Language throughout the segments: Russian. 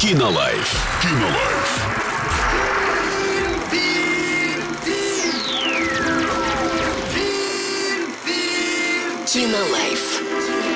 Кинолайф. Кинолайф. Кинолайф.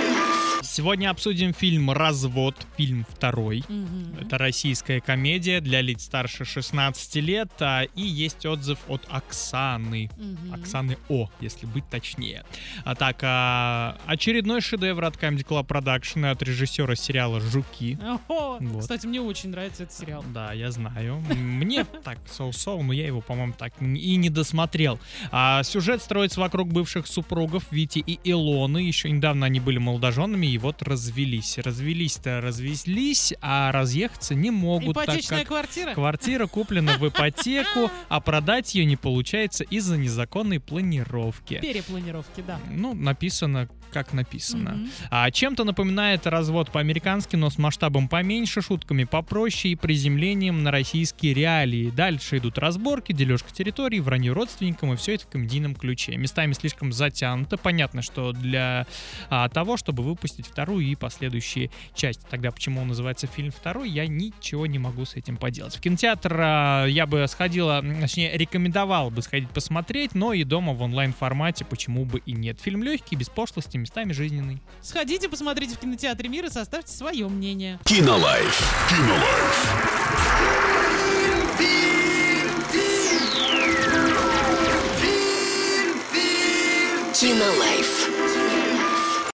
Сегодня обсудим фильм «Развод», фильм второй. Мгм. Это российская комедия для лиц старше 16 лет. а, И есть отзыв от Оксаны. Мгм. Оксаны О, если быть точнее. А так, а, очередной шедевр от Comedy Club Production от режиссера сериала «Жуки». Ого, Вот. Кстати, мне очень нравится этот сериал. Да, я знаю. Мне так соу-соу, но я его, по-моему, так и не досмотрел. А, сюжет строится вокруг бывших супругов Вити и Илоны. Еще недавно они были молодоженами и вот развелись. Развелись-то развелись, а разъехаться не могут, так Ипотечная как квартира? квартира куплена в ипотеку, а продать ее не получается из-за незаконной планировки. Перепланировки, да. Ну, написано как написано. Мгм. А чем-то напоминает развод по-американски, но с масштабом поменьше, шутками попроще и приземлением на российские реалии. Дальше идут разборки, дележка территорий, вранье родственникам, и все это в комедийном ключе. Местами слишком затянуто. Понятно, что для а, того, чтобы выпустить вторую и последующие части. Тогда почему он называется фильм второй, я ничего не могу с этим поделать. В кинотеатр а, я бы сходила, точнее, рекомендовал бы сходить посмотреть, но и дома в онлайн-формате почему бы и нет. Фильм легкий, без пошлости, местами жизненный. Сходите, посмотрите в кинотеатре мира и составьте свое мнение. Кинолайф. Кинолайф. Кинолайф.